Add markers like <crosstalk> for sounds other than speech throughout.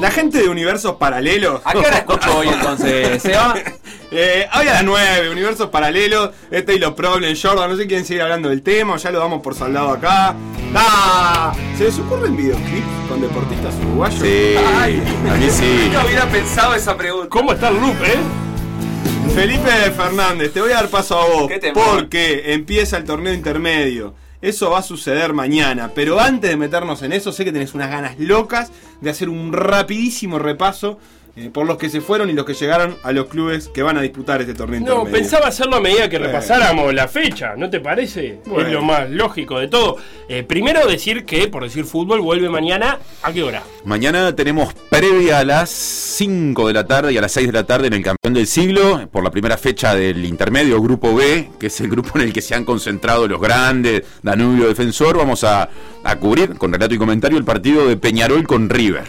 La gente de universos paralelos. ¿A qué hora escucho hoy entonces, Seba? <laughs> Eh, hoy a las 9, universos paralelos, este y los Problem Jordan, no sé quién sigue hablando del tema, ya lo damos por saldado acá. ¡Ah! ¿Se les ocurren videoclips con deportistas uruguayos? Sí, Ay. a mí sí. <laughs> Nunca hubiera pensado esa pregunta. ¿Cómo está el loop, eh? Felipe Fernández, te voy a dar paso a vos, ¿Qué porque empieza el torneo intermedio. Eso va a suceder mañana, pero antes de meternos en eso, sé que tenés unas ganas locas de hacer un rapidísimo repaso eh, por los que se fueron y los que llegaron a los clubes que van a disputar este torneo No, intermedio. pensaba hacerlo a medida que Bueno. repasáramos la fecha, ¿no te parece? Bueno. Es lo más lógico de todo. Eh, primero decir que, por decir fútbol, vuelve mañana. ¿A qué hora? Mañana tenemos previa a las 5 de la tarde y a las 6 de la tarde en el campeón del siglo, por la primera fecha del intermedio, Grupo B, que es el grupo en el que se han concentrado los grandes, Danubio Defensor. Vamos a, a cubrir con relato y comentario el partido de Peñarol con River.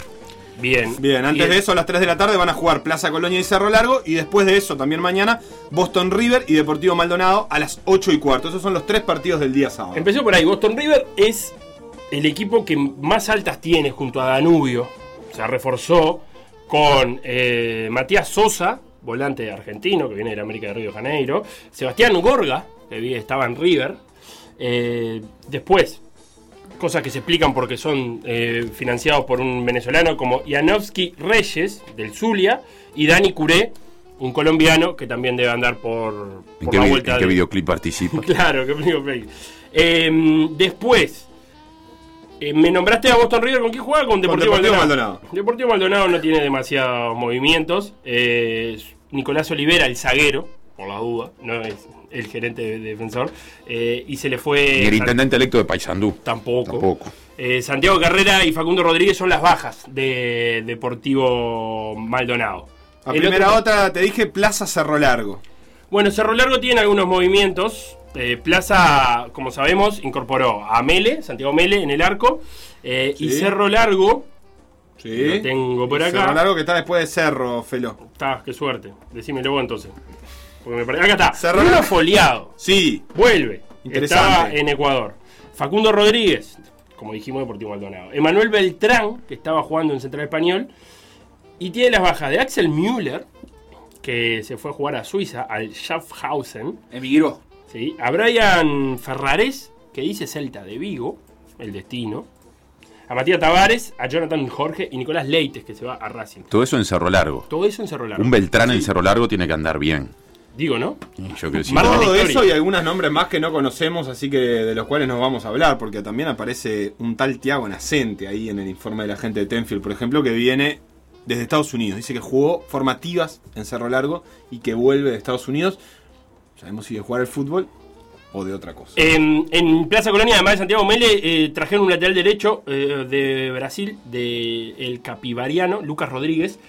Bien. Bien, antes Bien. de eso, a las 3 de la tarde van a jugar Plaza Colonia y Cerro Largo. Y después de eso, también mañana, Boston River y Deportivo Maldonado a las 8 y cuarto. Esos son los tres partidos del día sábado. Empezó por ahí. Boston River es el equipo que más altas tiene junto a Danubio. Se reforzó con eh, Matías Sosa, volante argentino que viene de la América de Río de Janeiro. Sebastián Gorga, que estaba en River. Eh, después, cosas que se explican porque son eh, financiados por un venezolano como Janovski Reyes, del Zulia, y Dani Curé, un colombiano que también debe andar por, ¿En qué, la vuelta en qué de- videoclip participa? <laughs> Claro, que Play Play. Eh, después, eh, me nombraste a Boston River, ¿con quién juega? Con Deportivo, Deportivo Maldonado. Maldonado. Deportivo Maldonado no tiene demasiados movimientos. Eh, Nicolás Olivera, el zaguero, por la duda, no es el gerente de, de defensor. eh, y se le fue. Ni el intendente electo de Paysandú. Tampoco. Tampoco. Eh, Santiago Carrera y Facundo Rodríguez son las bajas de Deportivo Maldonado. A El primera otro- otra te dije Plaza Cerro Largo. Bueno, Cerro Largo tiene algunos movimientos. Eh, Plaza, como sabemos, incorporó a Mele, Santiago Mele, en el arco. Eh, Y. Cerro Largo, Sí. lo tengo por acá. Cerro Largo que está después de Cerro, Felo. Está, qué suerte. Decímelo vos entonces. Porque me pare- Acá está. Cerro Bruno. Foliado. Sí. Vuelve. Interesante. Estaba en Ecuador. Facundo Rodríguez, como dijimos, Deportivo Maldonado. Emanuel Beltrán, que estaba jugando en Central Español. Y tiene las bajas de Axel Müller, que se fue a jugar a Suiza, al Schaffhausen. Emigró. ¿sí? A Brian Ferrares, que dice Celta de Vigo, el destino. A Matías Tavares, a Jonathan Jorge y Nicolás Leites, que se va a Racing. Todo eso en Cerro Largo. Todo eso en Cerro Largo. Un Beltrán en Cerro Largo tiene que andar bien. Digo, ¿no? Yo creo que sí. Todo eso y algunos nombres más que no conocemos, así que de los cuales nos vamos a hablar, porque también aparece un tal Tiago Nacente ahí en el informe de la gente de Tenfield, por ejemplo, que viene desde Estados Unidos. Dice que jugó formativas en Cerro Largo y que vuelve de Estados Unidos. Sabemos si de jugar al fútbol o de otra cosa. En, en Plaza Colonia, además de Santiago Mele, eh, trajeron un lateral derecho eh, de Brasil, de el capivariano, Lucas Rodríguez.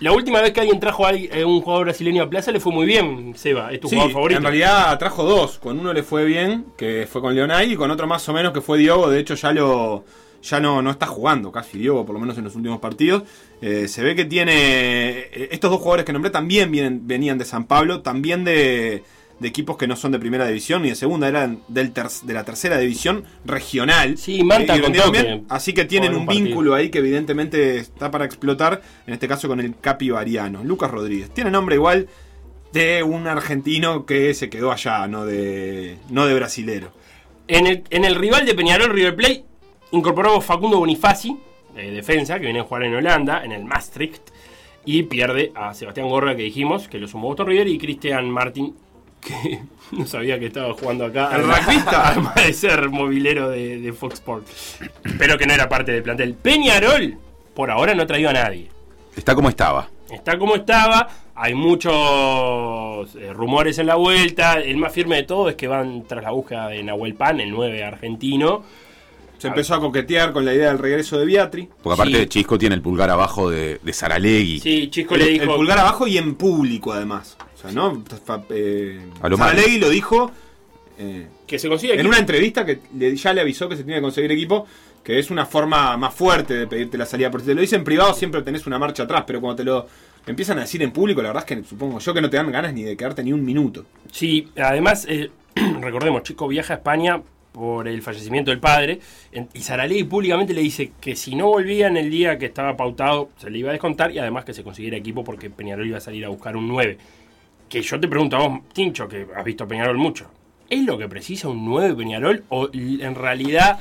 La última vez que alguien trajo a eh, un jugador brasileño a Plaza le fue muy bien, Seba. Es tu Sí, jugador favorito. en realidad trajo dos. Con uno le fue bien, que fue con Leonay, y con otro más o menos que fue Diogo. De hecho, ya lo ya no, no está jugando casi Diogo, por lo menos en los últimos partidos. Eh, se ve que tiene. eh, Estos dos jugadores que nombré también vienen, venían de San Pablo, también de, de equipos que no son de primera división ni de segunda, eran del ter- de la tercera división regional. Sí, Manta y contó que bien, así que tienen un partido. vínculo ahí que evidentemente está para explotar, en este caso con el capivariano, Lucas Rodríguez. Tiene nombre igual de un argentino que se quedó allá, no de, no de brasilero. En el, en el rival de Peñarol, River Plate, incorporó Facundo Bonifaci, de defensa, que viene a jugar en Holanda, en el Maastricht, y pierde a Sebastián Gorra, que dijimos, que lo sumó Boston River, y Cristian Martin, que <laughs> no sabía que estaba jugando acá. ¿El rugbyista? Además de ser movilero de, de Fox Sports. Pero que no era parte del plantel. Peñarol, por ahora no ha traído a nadie. Está como estaba. Está como estaba, hay muchos eh, rumores en la vuelta. El más firme de todo es que van tras la búsqueda de Nahuel Pan, el 9 argentino. Se empezó a coquetear con la idea del regreso de Beatri. Porque aparte Sí. de Chisco tiene el pulgar abajo de, de Saralegui. Sí, Chisco El, le el dijo. pulgar abajo y en público además. O sea, ¿no? Eh, A lo Saralegui lo dijo eh, que se consigue en una entrevista que le- ya le avisó que se tiene que conseguir equipo, que es una forma más fuerte de pedirte la salida. Porque si te lo dice en privado siempre tenés una marcha atrás, pero cuando te lo empiezan a decir en público, la verdad es que supongo yo que no te dan ganas ni de quedarte ni un minuto. Sí, además, eh, <clears throat> recordemos, Chico viaja a España por el fallecimiento del padre. En- Y Saralegui públicamente le dice que si no volvían el día que estaba pautado, se le iba a descontar y además que se consiguiera equipo porque Peñarol iba a salir a buscar un 9. Que yo te pregunto a vos, Tincho, que has visto Peñarol mucho. ¿Es lo que precisa un 9 Peñarol? ¿O en realidad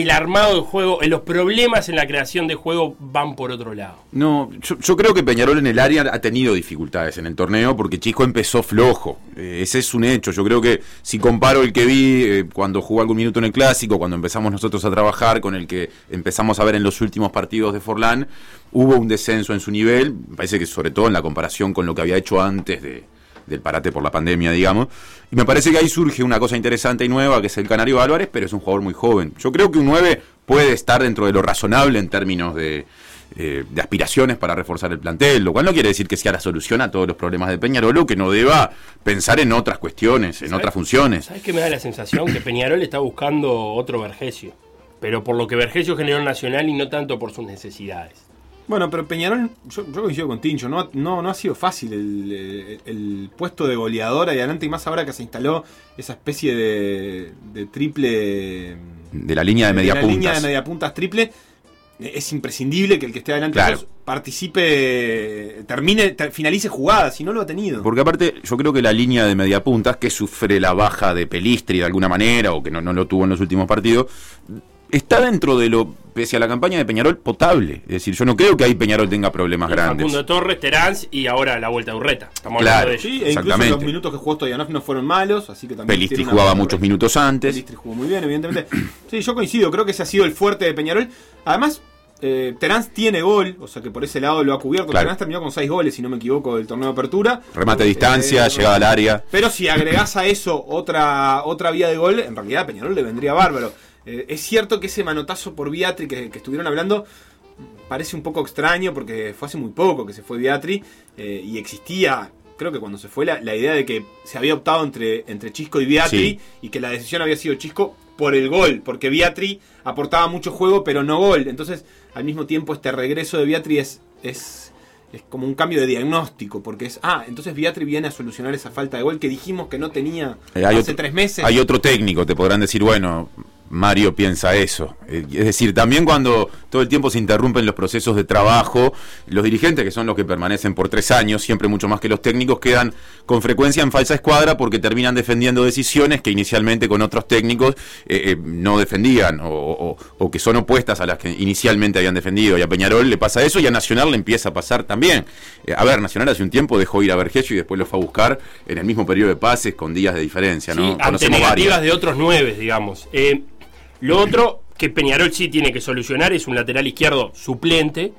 el armado de juego, eh, los problemas en la creación de juego van por otro lado? No, yo, creo que Peñarol en el área ha tenido dificultades en el torneo porque Chisco empezó flojo. Eh, ese es un hecho. Yo creo que si comparo el que vi eh, cuando jugó algún minuto en el clásico, cuando empezamos nosotros a trabajar, con el que empezamos a ver en los últimos partidos de Forlán, hubo un descenso en su nivel. Me parece que sobre todo en la comparación con lo que había hecho antes de, del parate por la pandemia, digamos. Y me parece que ahí surge una cosa interesante y nueva, que es el Canario Álvarez, pero es un jugador muy joven. Yo creo que un 9 puede estar dentro de lo razonable en términos de, eh, de aspiraciones para reforzar el plantel, lo cual no quiere decir que sea la solución a todos los problemas de Peñarol o que no deba pensar en otras cuestiones, en ¿Sabes? otras funciones. ¿Sabes qué me da la sensación? Que Peñarol está buscando otro Vergesio. Pero por lo que Vergesio generó en Nacional y no tanto por sus necesidades. Bueno, pero Peñarol, yo, yo coincido con Tincho, no, no, no ha sido fácil el, el- el puesto de goleador ahí adelante y más ahora que se instaló esa especie de, de triple... De la línea de media la línea de media puntas triple. Es imprescindible que el que esté adelante Claro. pues, participe, termine, ter- finalice jugadas, si no lo ha tenido. Porque aparte, yo creo que la línea de media puntas, que sufre la baja de Pelistri de alguna manera, o que no, no lo tuvo en los últimos partidos, está dentro de lo, pese a la campaña de Peñarol, potable. Es decir, yo no creo que ahí Peñarol tenga problemas Y grandes. Facundo Torres, Terán y ahora la vuelta de Urreta. Estamos Claro. hablando de ellos. Sí, e incluso Exactamente. los minutos que jugó Stoyanov no fueron malos, así que también Pelistri jugaba muchos minutos antes. Pelistri jugó muy bien, evidentemente. <clears throat> Sí, yo coincido, creo que ese ha sido el fuerte de Peñarol. Además, eh, Terán tiene gol, o sea que por ese lado lo ha cubierto. Claro. Terán terminó con 6 goles, si no me equivoco, del torneo de apertura. Remate a distancia, Eh, llegada al área. Pero si agregás a eso otra, otra vía de gol, en realidad a Peñarol le vendría bárbaro. Eh, es cierto que ese manotazo por Viatri que, que estuvieron hablando parece un poco extraño porque fue hace muy poco que se fue Viatri eh, y existía, creo que cuando se fue, la, la idea de que se había optado entre, entre Chisco y Viatri Sí. y que la decisión había sido Chisco por el gol, porque Viatri aportaba mucho juego pero no gol. Entonces, al mismo tiempo, este regreso de Viatri es... es es como un cambio de diagnóstico, porque es, ah, entonces Viatri viene a solucionar esa falta de gol que dijimos que no tenía Eh, hace otro- tres meses. Hay otro técnico, te podrán decir, bueno, Mario piensa eso. Eh, Es decir, también cuando todo el tiempo se interrumpen los procesos de trabajo, los dirigentes, que son los que permanecen por tres años, siempre mucho más que los técnicos, quedan con frecuencia en falsa escuadra porque terminan defendiendo decisiones que inicialmente con otros técnicos eh, eh, no defendían o, o- o que son opuestas a las que inicialmente habían defendido. Y a Peñarol le pasa eso y a Nacional le empieza a pasar también. Eh, a ver, Nacional hace un tiempo dejó ir a Vergesio y después lo fue a buscar en el mismo periodo de pases con días de diferencia. Sí, ¿no? ante Conocemos negativas varias. de otros nueve, digamos. Eh, lo otro que Peñarol sí tiene que solucionar es un lateral izquierdo suplente.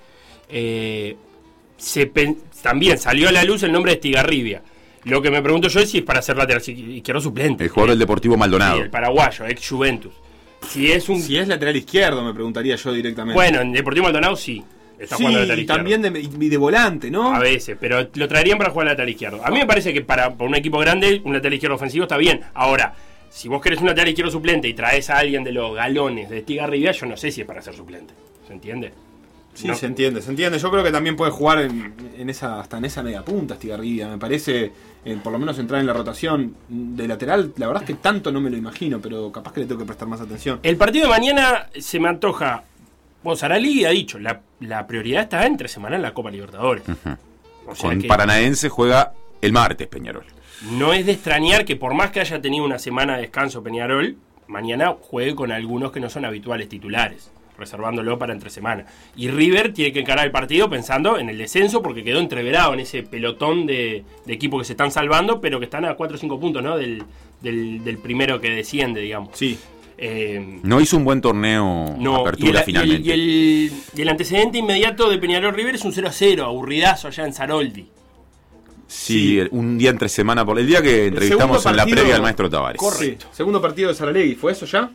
Eh, se también salió a la luz el nombre de Estigarribia. Lo que me pregunto yo es si es para ser lateral izquierdo suplente. El jugador del Deportivo Sí, Maldonado. el paraguayo, ex Juventus. Si es un. Si es lateral izquierdo, me preguntaría yo directamente. Bueno, en Deportivo Maldonado sí. Está sí, jugando lateral y izquierdo. también de, y de volante, ¿no? A veces, pero lo traerían para jugar lateral izquierdo. A mí me parece que para, para un equipo grande, un lateral izquierdo ofensivo está bien. Ahora, si vos querés un lateral izquierdo suplente y traes a alguien de los galones de Estigarribia, yo no sé si es para ser suplente. ¿Se entiende? Sí, No. se entiende, se entiende. Yo creo que también puede jugar en, en esa, hasta en esa media punta, Estigarribia. Me parece, eh, por lo menos entrar en la rotación de lateral. La verdad es que tanto no me lo imagino, pero capaz que le tengo que prestar más atención. El partido de mañana se me antoja. Vos, Arali ha dicho, la, la prioridad está entre semana en la Copa Libertadores. O sea Con que Paranaense juega el martes Peñarol. No es de extrañar que por más que haya tenido una semana de descanso Peñarol, mañana juegue con algunos que no son habituales titulares, reservándolo para entre semana. Y River tiene que encarar el partido pensando en el descenso porque quedó entreverado en ese pelotón de, de equipos que se están salvando, pero que están a 4 o 5 puntos ¿no? del, del, del primero que desciende, digamos. Sí. Eh, No hizo un buen torneo no, y apertura el, y el- finalmente. y el- y el antecedente inmediato de Peñarol River es un 0 a 0, aburridazo allá en Saroldi. Sí, un día entre semana por el día que entrevistamos en la previa al maestro Tavares. Correcto. Segundo partido de Saralegui, ¿fue eso ya?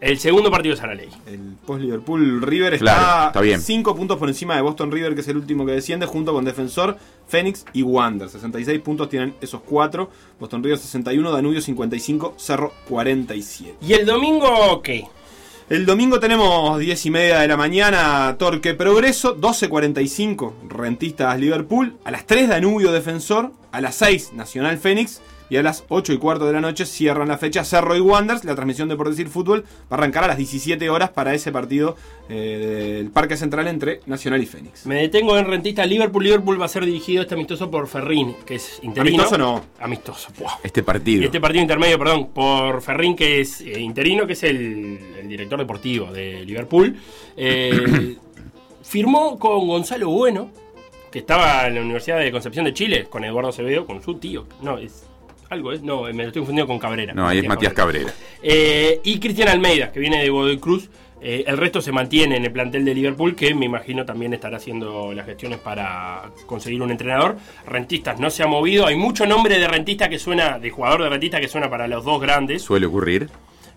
El segundo partido de Saraley. El post-Liverpool River está, Claro, está bien. 5 puntos por encima de Boston River, que es el último que desciende, junto con Defensor, Fénix y Wander. 66 puntos tienen esos cuatro. Boston River 61, Danubio 55, Cerro 47. ¿Y el domingo qué? El domingo tenemos 10 y media de la mañana, Torque Progreso, 12.45, Rentistas Liverpool, a las 3 Danubio Defensor, a las 6 Nacional Fénix, Y a las 8 y cuarto de la noche cierran la fecha Cerro y Wanderers. La transmisión de Por Decir Fútbol va a arrancar a las 17 horas para ese partido eh, del Parque Central entre Nacional y Fénix. Me detengo en rentista Liverpool. Liverpool va a ser dirigido este amistoso por Ferrín, que es interino. Amistoso no. Amistoso. Buah. Este partido. Este partido intermedio, perdón, por Ferrín, que es eh, interino, que es el, el director deportivo de Liverpool. Eh, <coughs> firmó con Gonzalo Bueno, que estaba en la Universidad de Concepción de Chile, con Eduardo Acevedo, con su tío. No, es algo, es, no, me lo estoy confundiendo con Cabrera. no, ahí es Matías Cabrera. Eh, y Cristian Almeida, que viene de Godoy Cruz. Eh, el resto se mantiene en el plantel de Liverpool, que me imagino también estará haciendo las gestiones para conseguir un entrenador. Rentistas no se ha movido. Hay mucho nombre de rentista que suena, de jugador de rentista que suena para los dos grandes. Suele ocurrir.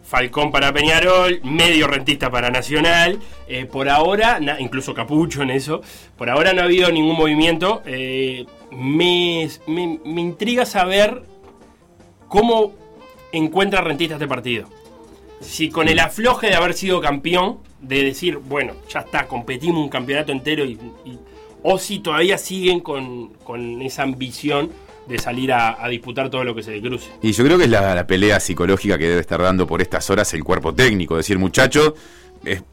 Falcón para Peñarol, medio rentista para Nacional. Eh, por ahora, na- incluso Capucho en eso, por ahora no ha habido ningún movimiento. Eh, me, me- me intriga saber cómo encuentra rentista este partido. Si con el afloje de haber sido campeón, de decir, bueno, ya está, competimos un campeonato entero, y, o si todavía siguen con, con esa ambición de salir a, disputar todo lo que se le cruce. Y yo creo que es la, la pelea psicológica que debe estar dando por estas horas el cuerpo técnico. Decir, muchacho, es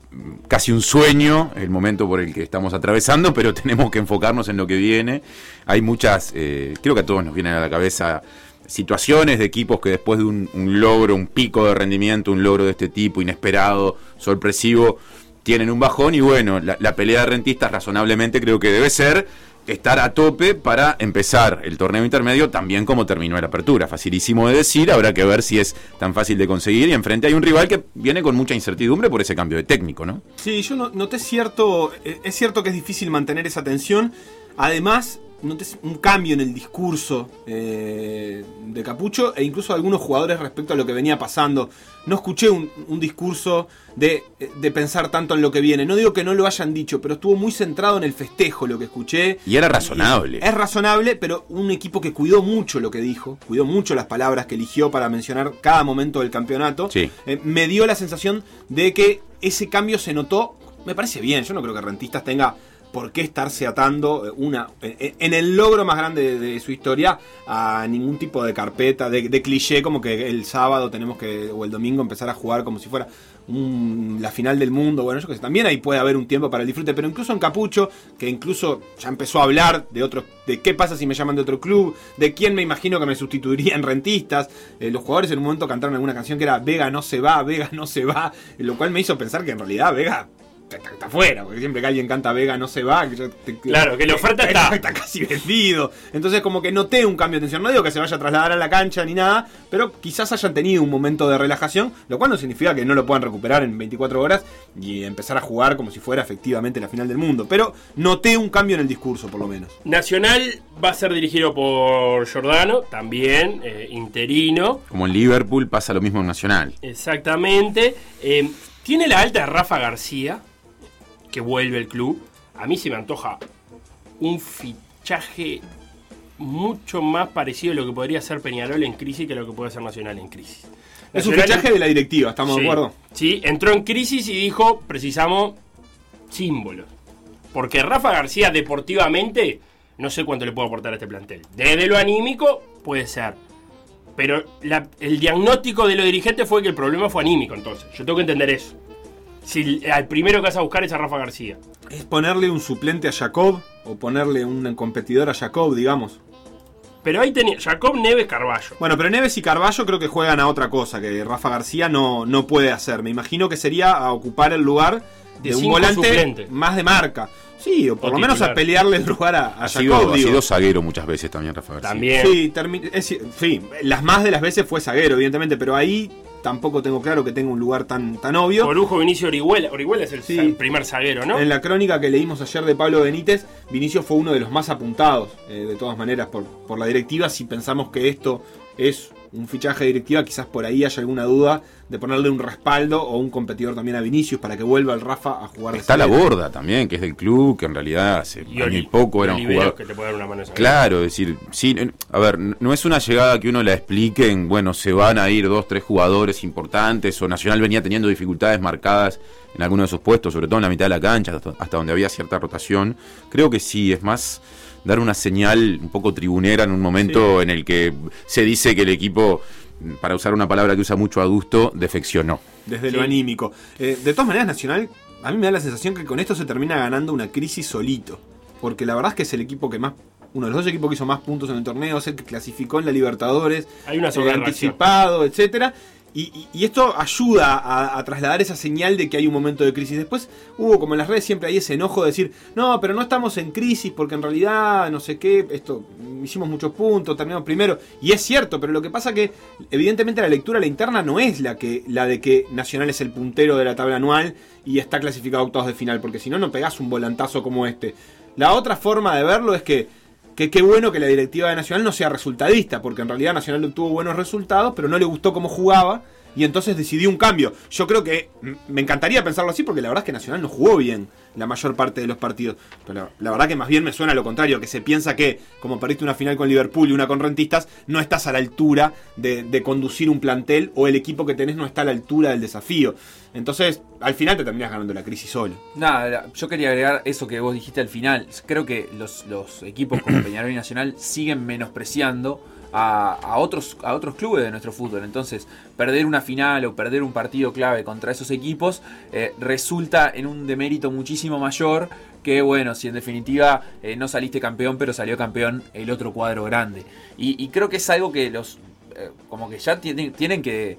casi un sueño el momento por el que estamos atravesando, pero <laughs> tenemos que enfocarnos en lo que viene. Hay muchas, eh, creo que a todos nos vienen a la cabeza situaciones de equipos que después de un, logro, un pico de rendimiento, un logro de este tipo, inesperado, sorpresivo, tienen un bajón y bueno, la, pelea de rentistas razonablemente creo que debe ser estar a tope para empezar el torneo intermedio también como terminó la apertura. Facilísimo de decir, habrá que ver si es tan fácil de conseguir y enfrente hay un rival que viene con mucha incertidumbre por ese cambio de técnico, ¿no? Sí, yo no- noté cierto. eh, Es cierto que es difícil mantener esa tensión. Además, noté un cambio en el discurso eh, de Capucho e incluso algunos jugadores respecto a lo que venía pasando. No escuché un, un discurso de, de pensar tanto en lo que viene. No digo que no lo hayan dicho, pero estuvo muy centrado en el festejo lo que escuché. Y era razonable. Es razonable, pero un equipo que cuidó mucho lo que dijo, cuidó mucho las palabras que eligió para mencionar cada momento del campeonato. Sí. Eh, me dio la sensación de que ese cambio se notó. Me parece bien, yo no creo que Rentistas tenga por qué estarse atando eh, una en, el logro más grande de, su historia a ningún tipo de carpeta, de, cliché como que el sábado tenemos que, o el domingo empezar a jugar como si fuera la final del mundo. Bueno, yo que sé, también ahí puede haber un tiempo para el disfrute, pero incluso en Capucho, que incluso ya empezó a hablar de otros, de qué pasa si me llaman de otro club, de quién me imagino que me sustituiría en rentistas. Eh, los jugadores en un momento cantaron alguna canción que era Vega no se va, Vega no se va, lo cual me hizo pensar que en realidad Vega está, afuera, porque siempre que alguien canta Vega no se va, que te- Claro, que la oferta está. está casi vendido. Entonces como que noté un cambio de tensión. No digo que se vaya a trasladar a la cancha ni nada, pero quizás hayan tenido un momento de relajación, lo cual no significa que no lo puedan recuperar en 24 horas y empezar a jugar como si fuera efectivamente la final del mundo. Pero noté un cambio en el discurso, por lo menos. Nacional va a ser dirigido por Giordano, también eh, interino. Como en Liverpool pasa lo mismo en Nacional. Exactamente. Eh, tiene la alta de Rafa García, que vuelve al club. A mí se me antoja un fichaje mucho más parecido a lo que podría ser Peñarol en crisis que lo que puede ser Nacional en crisis. Es un fichaje de la directiva, ¿estamos Sí, de acuerdo? Sí, entró en crisis y dijo, precisamos símbolos. Porque Rafa García deportivamente, no sé cuánto le puede aportar a este plantel. Desde lo anímico, puede ser. Pero la- el diagnóstico de los dirigentes fue que el problema fue anímico, entonces. Yo tengo que entender eso. Si al primero que vas a buscar es a Rafa García. Es ponerle un suplente a Jacob o ponerle un competidor a Jacob, digamos. Pero ahí tenía Jacob Neves Carballo. Bueno, pero Neves y Carballo creo que juegan a otra cosa que Rafa García no, no puede hacer. Me imagino que sería a ocupar el lugar De de, un volante suplente. más de marca. Sí, o por O lo menos a pelearle el lugar a, a Ha Jacob. sido, ha sido zaguero muchas veces también, Rafa García. También. Sí, es- sí, las más de las veces fue zaguero, evidentemente, pero ahí tampoco tengo claro que tenga un lugar tan, tan obvio. Corujo Vinicio Orihuela. Orihuela es el Sí. primer zaguero, ¿no? En la crónica que leímos ayer de Pablo Benítez, Vinicio fue uno de los más apuntados, eh, de todas maneras, por, por la directiva. Si pensamos que esto es un fichaje de directiva, quizás por ahí haya alguna duda de ponerle un respaldo o un competidor también a Vinicius para que vuelva el Rafa a jugar Está la borda también, que es del club, que en realidad hace Y año y Oli- poco era un jugador. que te puede dar una mano de zaguero. Claro, es decir, sí, a ver, no es una llegada que uno la explique en, bueno, se van a ir dos, tres jugadores importantes, o Nacional venía teniendo dificultades marcadas en algunos de sus puestos, sobre todo en la mitad de la cancha, hasta donde había cierta rotación. Creo que sí, es más dar una señal un poco tribunera en un momento en el que se dice que el equipo, para usar una palabra que usa mucho adusto, defeccionó. desde Sí. lo anímico. Eh, de todas maneras, Nacional, a mí me da la sensación que con esto se termina ganando una crisis solito. Porque la verdad es que es el equipo que más, uno de los dos equipos que hizo más puntos en el torneo, es el que clasificó en la Libertadores, Hay una eh, anticipado, etcétera. Y, y- esto ayuda a, a trasladar esa señal de que hay un momento de crisis. Después hubo, como en las redes, siempre hay ese enojo de decir, no, pero no estamos en crisis porque en realidad, no sé qué, esto, hicimos muchos puntos, terminamos primero. Y es cierto, pero lo que pasa que, evidentemente, la lectura, la interna, no es la, que, la de que Nacional es el puntero de la tabla anual y está clasificado a octavos de final, porque si no, no pegás un volantazo como este. La otra forma de verlo es que que qué bueno que la directiva de Nacional no sea resultadista, porque en realidad Nacional obtuvo buenos resultados, pero no le gustó cómo jugaba y entonces decidió un cambio. Yo creo que me encantaría pensarlo así, porque la verdad es que Nacional no jugó bien la mayor parte de los partidos. Pero la, verdad que más bien me suena lo contrario, que se piensa que como perdiste una final con Liverpool y una con Rentistas, no estás a la altura de, de conducir un plantel o el equipo que tenés no está a la altura del desafío. Entonces, al final te terminas ganando la crisis solo. Nada, yo quería agregar eso que vos dijiste al final. Creo que los, los equipos como <clears throat> Peñarol y Nacional siguen menospreciando a, a otros, a otros clubes de nuestro fútbol. Entonces, perder una final o perder un partido clave contra esos equipos eh, resulta en un demérito muchísimo mayor que, bueno, si en definitiva eh, no saliste campeón, pero salió campeón el otro cuadro grande. Y, y creo que es algo que los, eh, como que ya tienen, tienen que,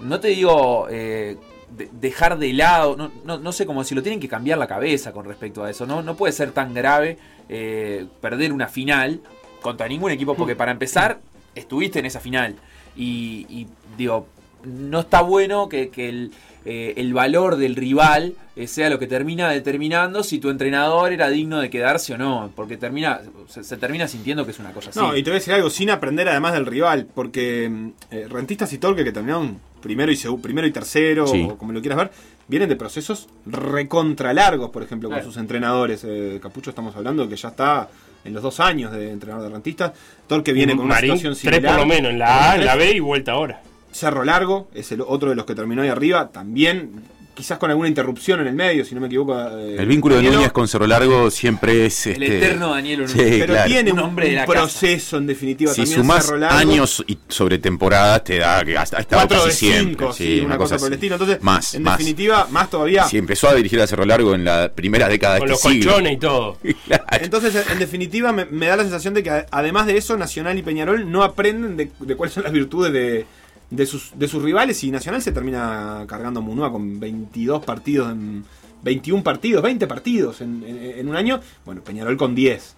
no te digo... eh, de- dejar de lado, no, no, no sé cómo decirlo, tienen que cambiar la cabeza con respecto a eso. No, no puede ser tan grave eh, perder una final contra ningún equipo, <laughs> porque para empezar, estuviste en esa final. Y, y, digo, no está bueno que, que el, eh, el valor del rival eh, sea lo que termina determinando si tu entrenador era digno de quedarse o no, porque termina se, se termina sintiendo que es una cosa así. No, y te voy a decir algo, sin aprender además del rival, porque mm, eh, Rentistas y Torque, que terminaron primero y primero y tercero, Sí. o como lo quieras ver, vienen de procesos recontra largos, por ejemplo, con Claro. sus entrenadores. Eh, Capucho estamos hablando que ya está en los dos años de entrenador de Rentistas. Torque viene con una situación tres similar. por lo menos, en la A, en la B y vuelta ahora. Cerro Largo es el otro de los que terminó ahí arriba, también quizás con alguna interrupción en el medio, si no me equivoco. eh, El vínculo de Danielo, Núñez con Cerro Largo siempre es. el este, eterno Daniel Sí, Núñez. Pero claro. tiene Un hombre de la casa. proceso en definitiva Si también sumás Cerro Largo. años y sobre temporadas, te da que hasta ha estado 4 casi de siempre. 5, sí, sí, una cosa por el así. estilo. Entonces, más, en más. definitiva, más todavía. Si empezó a dirigir a Cerro Largo en la primera década Con de los este siglo. colchones y todo. <laughs> Claro. Entonces, en definitiva, me, me da la sensación de que además de eso, Nacional y Peñarol no aprenden de, de cuáles son las virtudes de, de sus, de sus rivales y Nacional se termina cargando a Munua con 22 partidos, en, 21 partidos, 20 partidos en, en- en un año. Bueno, Peñarol con 10.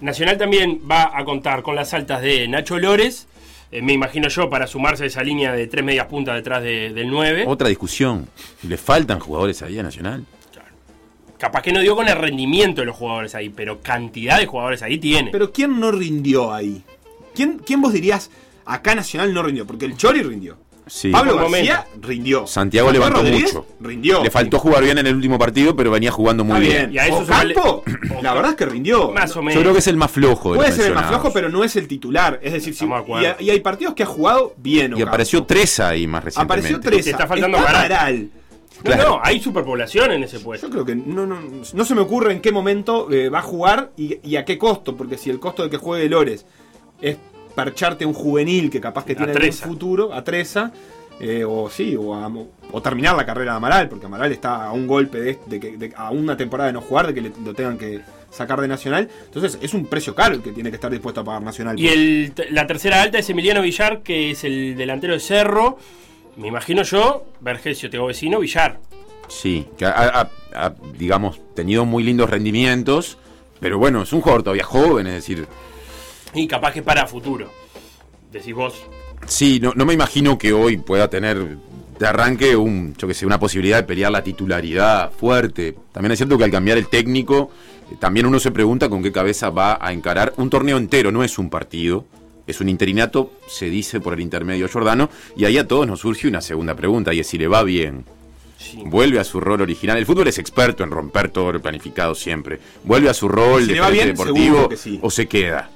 Nacional también va a contar con las altas de Nacho Lores, eh, me imagino yo, para sumarse a esa línea de tres medias puntas detrás de- del 9. Otra discusión. ¿Le faltan jugadores ahí a Nacional? Capaz que no dio con el rendimiento de los jugadores ahí, pero cantidad de jugadores ahí tiene. Pero ¿quién no rindió ahí? ¿Quién, quién vos dirías acá Nacional no rindió? Porque el Chori rindió. Sí. Pablo García rindió. Santiago Santiago levantó Rodríguez mucho. Rindió. Le faltó jugar bien en el último partido, pero venía jugando muy bien. bien. Y a eso Ocampo, sumale- <coughs> la verdad es que rindió. Más o menos. Yo creo que es el más flojo de Puede ser el más flojo, pero no es el titular. Es decir, si- y, y hay partidos que ha jugado bien. Y apareció Treza ahí más recientemente. Apareció. Te está faltando Está. No, Claro. no, hay superpoblación en ese puesto. Yo creo que no, no, no se me ocurre en qué momento eh, va a jugar y, y a qué costo. Porque si el costo de que juegue Lores es parcharte a un juvenil que capaz que A tiene Treza. futuro, a Treza, eh, o sí, o, a- o terminar la carrera de Amaral, porque Amaral está a un golpe de, de que de- a una temporada de no jugar, de que le- lo tengan que sacar de Nacional. Entonces es un precio caro el que tiene que estar dispuesto a pagar Nacional. Y el, la tercera alta es Emiliano Villar, que es el delantero de Cerro. Me imagino yo, Vergesio, tengo vecino, Villar. Sí, que ha, ha- ha, digamos, tenido muy lindos rendimientos, pero bueno, es un jugador todavía joven, es decir, Y capaz que para futuro. Decís vos. sí, no, no me imagino que hoy pueda tener de arranque un, yo que sé, una posibilidad de pelear la titularidad fuerte. También es cierto que al cambiar el técnico, eh, también uno se pregunta con qué cabeza va a encarar un torneo entero, no es un partido. Es un interinato, se dice por el intermedio Jordano, y ahí a todos nos surge una segunda pregunta, y es si le va bien. Sí. Vuelve a su rol original. El fútbol es experto en romper todo lo planificado siempre. Vuelve a su rol Si de va bien, deportivo seguro que sí. o se queda.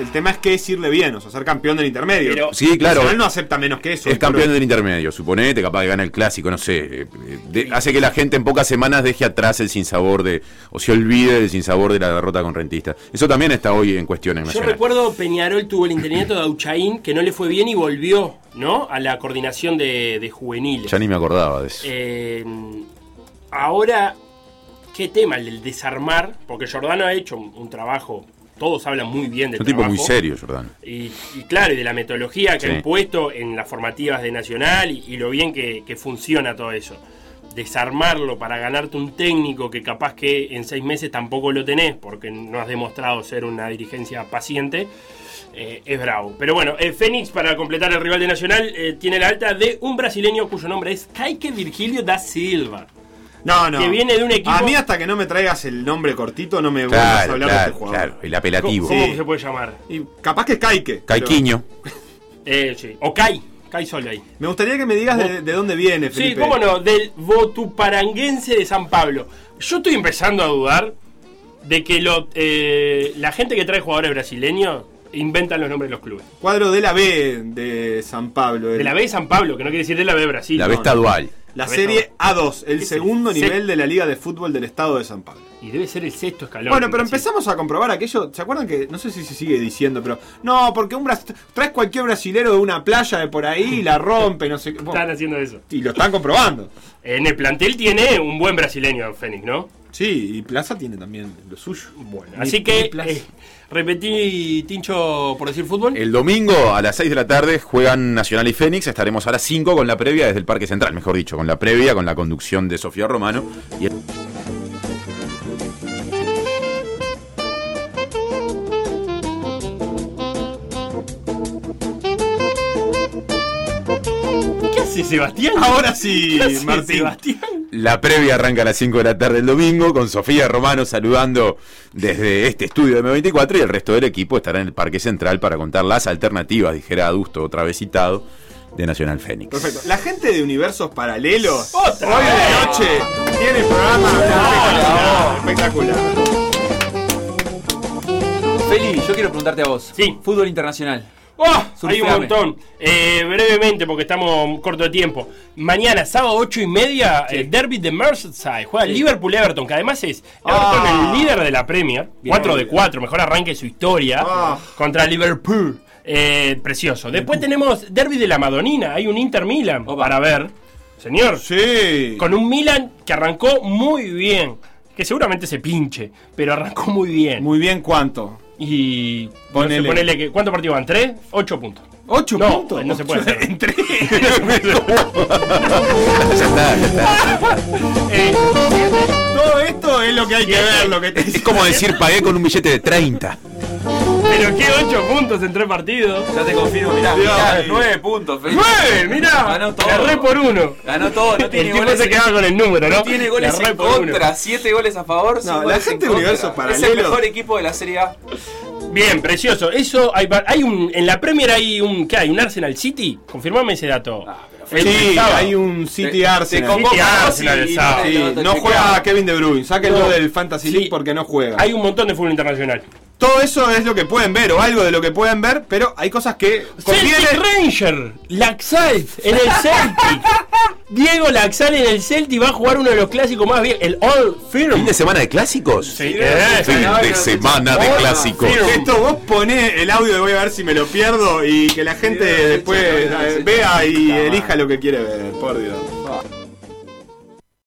El tema es que es irle bien, o sea, ser campeón del intermedio. Pero- Sí, claro. Nacional no acepta menos que eso. Es campeón del intermedio, suponete, capaz que gana el clásico, no sé. eh, eh, de- hace que la gente en pocas semanas deje atrás el sinsabor de. o se olvide del sinsabor de la derrota con Rentista. Eso también está hoy en cuestión en Yo Nacional. recuerdo Peñarol tuvo el interinato de Auchaín que no le fue bien y volvió, ¿no? A la coordinación de, de juveniles. Ya ni me acordaba de eso. Eh, ahora, ¿qué tema? El del desarmar, porque Jordano ha hecho un, un trabajo, todos hablan muy bien del un tipo muy serio, Jordán. Y, y claro, y de la metodología que Sí. han puesto en las formativas de Nacional y, y lo bien que, que funciona todo eso. Desarmarlo para ganarte un técnico que capaz que en seis meses tampoco lo tenés porque no has demostrado ser una dirigencia paciente, eh, es bravo. Pero bueno, eh, Fénix, para completar el rival de Nacional, eh, tiene la alta de un brasileño cuyo nombre es Kaique Virgilio da Silva. No, no. que viene de un equipo- A mí, hasta que no me traigas el nombre cortito, no me vuelvas a Claro, hablar de claro, este jugador. claro. El apelativo. ¿Cómo, Sí. cómo se puede llamar? Y capaz que es Caique. pero Caiquiño. Eh, sí. O Kai, Kai solo ahí. Me gustaría que me digas de, de dónde viene, Sí, Felipe. cómo no, del Votuparanguense de San Pablo. Yo estoy empezando a dudar de que lo, eh, la gente que trae jugadores brasileños inventan los nombres de los clubes. Cuadro de la B de San Pablo. el- De la B de San Pablo, que no quiere decir de la B de Brasil. La B no. estadual. La La serie A2, el segundo el nivel de la Liga de Fútbol del Estado de San Pablo. Y debe ser el sexto escalón. Bueno, en pero empezamos a comprobar aquello. ¿Se acuerdan que.? No sé si se sigue diciendo, pero. No, porque un bras- traes cualquier brasilero de una playa de por ahí y la rompe, no sé qué. Están haciendo eso. Y lo están comprobando. En el plantel tiene un buen brasileño, Fénix, ¿no? Sí, y Plaza tiene también lo suyo. Bueno, así que eh, repetí, Tincho, por decir fútbol. El domingo a las 6 de la tarde juegan Nacional y Fénix. Estaremos a las 5 con la previa desde el Parque Central, mejor dicho, con la previa, con la conducción de Sofía Romano. Y el- ¿Qué hace Sebastián? Ahora sí, <laughs> ¿Qué hace Martín. Sebastián? La previa arranca a las 5 de la tarde el domingo con Sofía Romano saludando desde este estudio de M24 y el resto del equipo estará en el Parque Central para contar las alternativas, dijera Adusto, otra vez citado, de Nacional Fénix. Perfecto. La gente de universos paralelos. Otra hoy vez. de noche tiene programa espectacular. Feli, yo quiero preguntarte a vos. Sí. Fútbol internacional. ¡Oh! Hay un montón. Eh, brevemente, porque estamos corto de tiempo. Mañana, sábado 8 y media, el Derby de Merseyside. Juega Liverpool-Everton, que además es Everton Ah. el líder de la Premier. Bien. 4 de 4, mejor arranque de su historia. Ah. Contra Liverpool. Eh, precioso. Después tenemos Derby de la Madonina. Hay un Inter-Milan Opa. para ver. Señor, Sí. con un Milan que arrancó muy bien. Que seguramente se pinche, pero arrancó muy bien. Muy bien, ¿cuánto? Y Ponele. no sé, ponele que, ¿cuántos partidos van? ¿Tres? ¿Ocho puntos? ¿Ocho No, puntos? no se puede hacer. En tres. ya está, ya está. Eh, Todo esto es lo que hay que ver, lo que te Es como decir pagué con un billete de 30. Pero qué ocho puntos en tres partidos. Ya te confirmo, mirá, mirá, mío. nueve puntos, Feli. ¡Nueve! ¡Mirá! Ganó todo. Agarré por uno. Ganó todo, no El tiene tipo goles. se quedaba con el número, ¿no? No tiene goles en contra, siete goles a favor, No, la gente de contra. Universos Es el mejor equipo de la Serie A. Bien, precioso. Eso hay, hay un en la Premier hay un ¿qué hay? Un Arsenal City. Confirmame ese dato. Ah, pero El Sí, hay un City Te- Arsenal. te convoca City Arsenal el sábado. Sí, no juega Kevin De Bruyne. Sáquenlo No. del Fantasy Sí. League porque no juega. Hay un montón de fútbol internacional. Todo eso es lo que pueden ver o algo de lo que pueden ver, pero hay cosas que conviene. Celtic Ranger, Laxalt en el Celtic. <laughs> Diego Laxalt en el Celtic va a jugar uno de los clásicos más bien, el All ¿Fin Firm. de semana de clásicos? Sí, eh, Fin de semana de clásicos. Esto vos ponés el audio voy a ver si me lo pierdo y que la gente después vea y elija lo que quiere ver, por Dios.